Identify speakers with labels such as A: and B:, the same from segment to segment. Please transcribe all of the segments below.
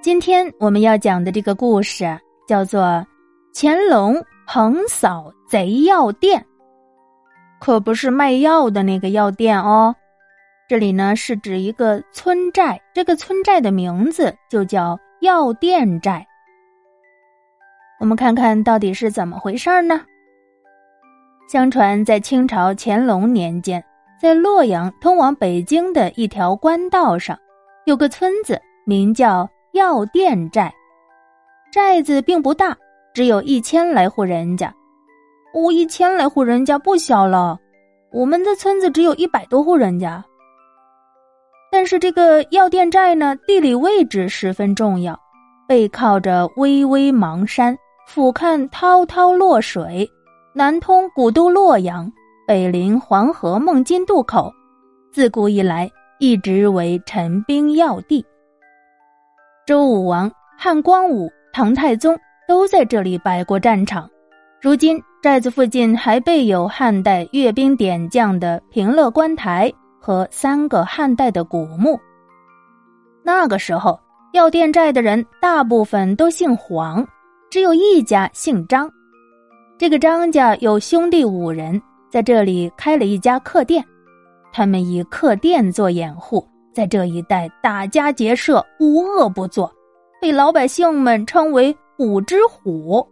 A: 今天我们要讲的这个故事叫做《乾隆横扫贼药店》，可不是卖药的那个药店哦。这里呢是指一个村寨，这个村寨的名字就叫药店寨。我们看看到底是怎么回事呢？相传在清朝乾隆年间，在洛阳通往北京的一条官道上，有个村子名叫。药店寨，寨子并不大，只有一千来户人家。哦，一千来户人家不小了。我们的村子只有一百多户人家。但是这个药店寨呢，地理位置十分重要，背靠着巍巍邙山，俯瞰滔滔洛水，南通古都洛阳，北临黄河孟津渡口，自古以来一直为陈兵要地。周武王、汉光武、唐太宗都在这里摆过战场。如今寨子附近还备有汉代阅兵点将的平乐观台和三个汉代的古墓。那个时候，药店寨的人大部分都姓黄，只有一家姓张。这个张家有兄弟五人，在这里开了一家客店，他们以客店做掩护。在这一带打家劫舍，无恶不作，被老百姓们称为“五只虎”。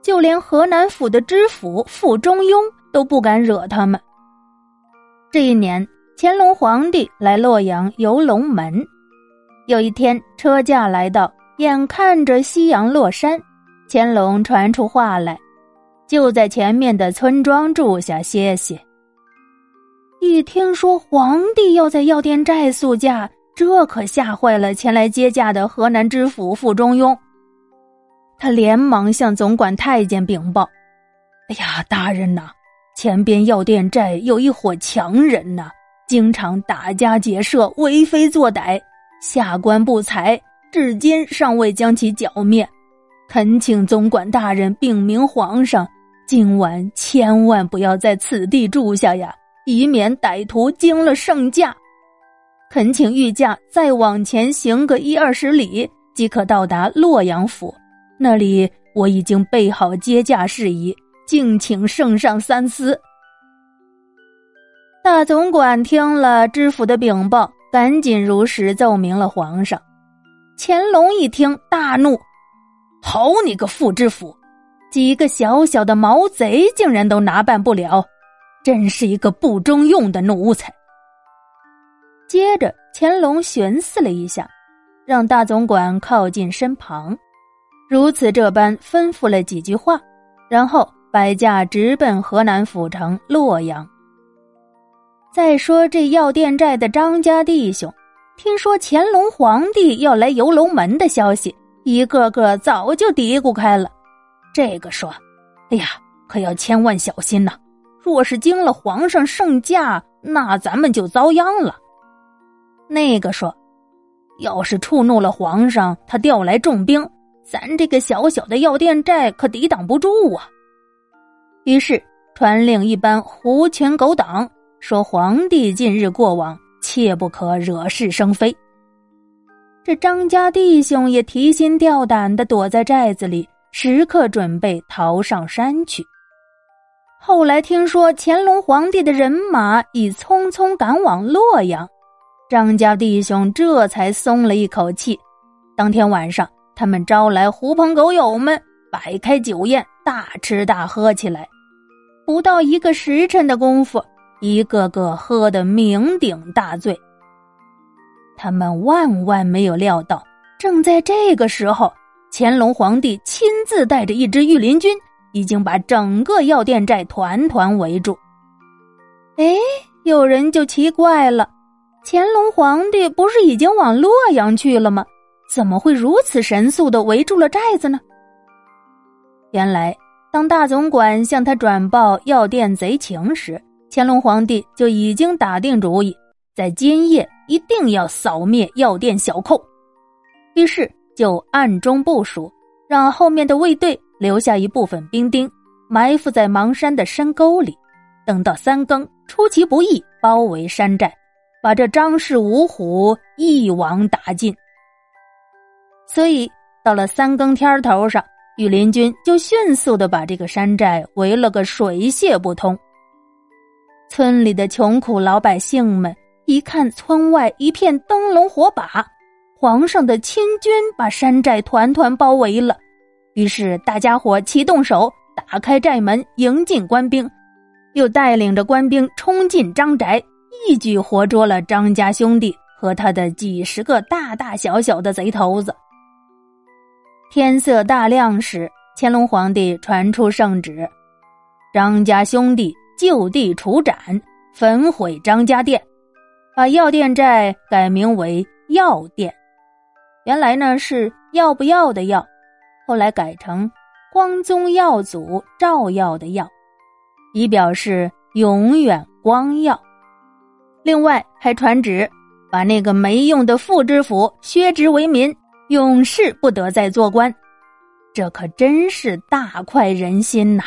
A: 就连河南府的知府傅中庸都不敢惹他们。这一年，乾隆皇帝来洛阳游龙门，有一天车驾来到，眼看着夕阳落山，乾隆传出话来，就在前面的村庄住下歇歇。一听说皇帝要在药店寨宿驾，这可吓坏了前来接驾的河南知府傅中庸。他连忙向总管太监禀报：“哎呀，大人呐，前边药店寨有一伙强人呐，经常打家劫舍，为非作歹，下官不才，至今尚未将其剿灭。恳请总管大人禀明皇上，今晚千万不要在此地住下呀。”以免歹徒惊了圣驾，恳请御驾再往前行个一二十里，即可到达洛阳府。那里我已经备好接驾事宜，敬请圣上三思。大总管听了知府的禀报，赶紧如实奏明了皇上。乾隆一听大怒：“好你个副知府，几个小小的毛贼竟然都拿办不了！”真是一个不中用的奴才。接着，乾隆寻思了一下，让大总管靠近身旁，如此这般吩咐了几句话，然后摆驾直奔河南府城洛阳。再说这药店寨的张家弟兄，听说乾隆皇帝要来游龙门的消息，一个个早就嘀咕开了。这个说：“哎呀，可要千万小心呐！”若是惊了皇上圣驾，那咱们就遭殃了。那个说，要是触怒了皇上，他调来重兵，咱这个小小的药店寨可抵挡不住啊。于是传令一般狐群狗党，说皇帝近日过往，切不可惹是生非。这张家弟兄也提心吊胆的躲在寨子里，时刻准备逃上山去。后来听说乾隆皇帝的人马已匆匆赶往洛阳，张家弟兄这才松了一口气。当天晚上，他们招来狐朋狗友们，摆开酒宴，大吃大喝起来。不到一个时辰的功夫，一个个喝得酩酊大醉。他们万万没有料到，正在这个时候，乾隆皇帝亲自带着一支御林军。已经把整个药店寨团团围住。哎，有人就奇怪了：乾隆皇帝不是已经往洛阳去了吗？怎么会如此神速的围住了寨子呢？原来，当大总管向他转报药店贼情时，乾隆皇帝就已经打定主意，在今夜一定要扫灭药店小寇。于是，就暗中部署，让后面的卫队。留下一部分兵丁，埋伏在邙山的深沟里，等到三更，出其不意包围山寨，把这张氏五虎一网打尽。所以到了三更天头上，羽林军就迅速的把这个山寨围了个水泄不通。村里的穷苦老百姓们一看村外一片灯笼火把，皇上的亲军把山寨团团包围了，于是大家伙齐动手，打开寨门迎进官兵，又带领着官兵冲进张宅，一举活捉了张家兄弟和他的几十个大大小小的贼头子。天色大亮时，乾隆皇帝传出圣旨，张家兄弟。就地处斩，焚毁张家店，把药店寨改名为药店。原来呢是要不要的要，后来改成光宗耀祖照耀的耀，以表示永远光耀。另外还传旨，把那个没用的副知府削职为民，永世不得再做官。这可真是大快人心呐！